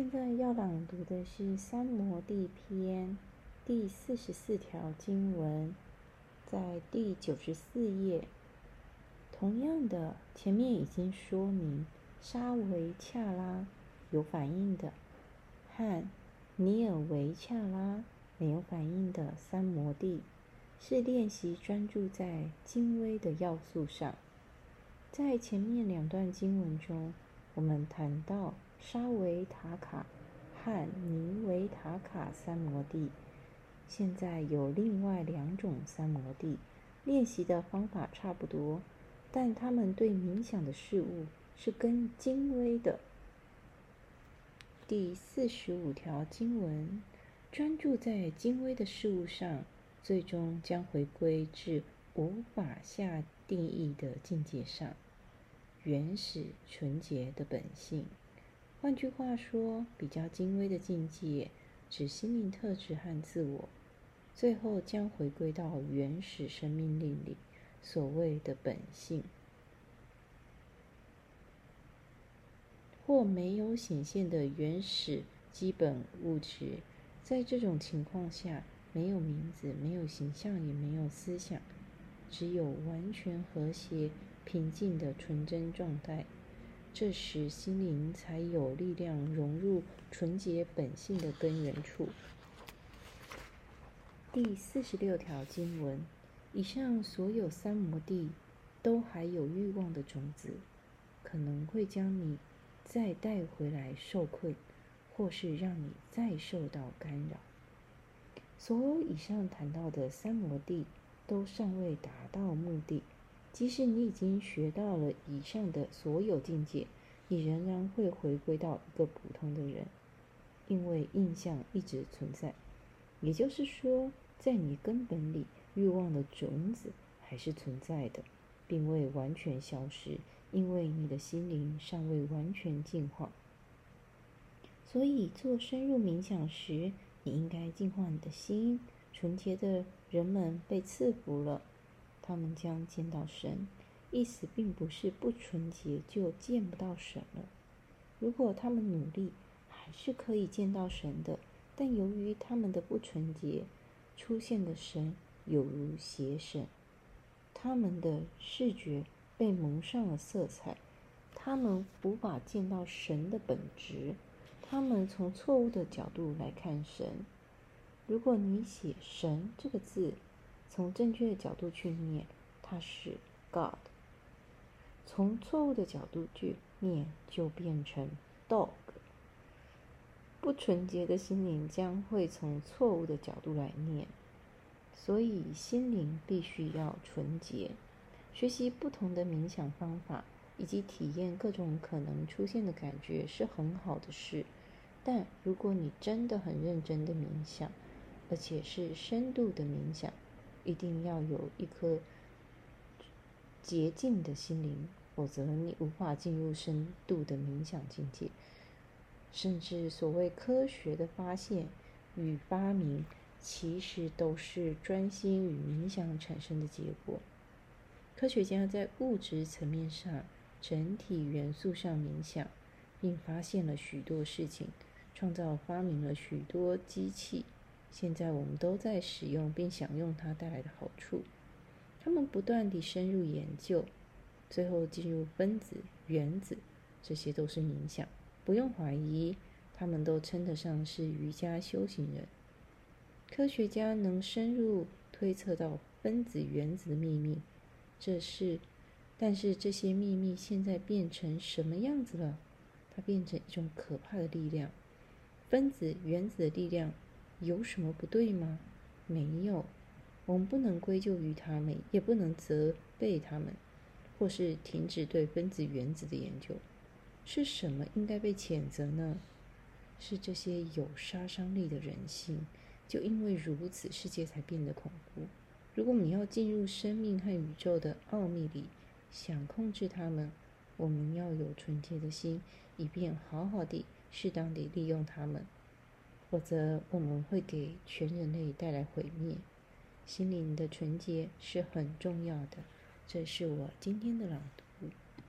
现在要朗读的是《三摩地篇》第四十四条经文，在第九十四页。同样的，前面已经说明，沙维恰拉有反应的，和尼尔维恰拉没有反应的三摩地，是练习专注在精微的要素上。在前面两段经文中，我们谈到。沙维塔卡和尼维塔卡三摩地，现在有另外两种三摩地，练习的方法差不多，但他们对冥想的事物是更精微的。第四十五条经文：专注在精微的事物上，最终将回归至无法下定义的境界上，原始纯洁的本性。换句话说，比较精微的境界指心灵特质和自我，最后将回归到原始生命力里所谓的本性，或没有显现的原始基本物质。在这种情况下，没有名字，没有形象，也没有思想，只有完全和谐、平静的纯真状态。这时，心灵才有力量融入纯洁本性的根源处。第四十六条经文：以上所有三摩地都还有欲望的种子，可能会将你再带回来受困，或是让你再受到干扰。所有以上谈到的三摩地都尚未达到目的。即使你已经学到了以上的所有境界，你仍然会回归到一个普通的人，因为印象一直存在。也就是说，在你根本里，欲望的种子还是存在的，并未完全消失，因为你的心灵尚未完全净化。所以，做深入冥想时，你应该净化你的心。纯洁的人们被赐福了。他们将见到神，意思并不是不纯洁就见不到神了。如果他们努力，还是可以见到神的。但由于他们的不纯洁，出现的神有如邪神，他们的视觉被蒙上了色彩，他们无法见到神的本质。他们从错误的角度来看神。如果你写“神”这个字，从正确的角度去念，它是 God；从错误的角度去念，就变成 Dog。不纯洁的心灵将会从错误的角度来念，所以心灵必须要纯洁。学习不同的冥想方法，以及体验各种可能出现的感觉是很好的事，但如果你真的很认真的冥想，而且是深度的冥想，一定要有一颗洁净的心灵，否则你无法进入深度的冥想境界。甚至所谓科学的发现与发明，其实都是专心与冥想产生的结果。科学家在物质层面上、整体元素上冥想，并发现了许多事情，创造发明了许多机器。现在我们都在使用并享用它带来的好处。他们不断地深入研究，最后进入分子、原子，这些都是冥想。不用怀疑，他们都称得上是瑜伽修行人。科学家能深入推测到分子、原子的秘密，这是，但是这些秘密现在变成什么样子了？它变成一种可怕的力量。分子、原子的力量。有什么不对吗？没有，我们不能归咎于他们，也不能责备他们，或是停止对分子、原子的研究。是什么应该被谴责呢？是这些有杀伤力的人性。就因为如此，世界才变得恐怖。如果你要进入生命和宇宙的奥秘里，想控制他们，我们要有纯洁的心，以便好好地、适当地利用他们。否则，我们会给全人类带来毁灭。心灵的纯洁是很重要的。这是我今天的朗读。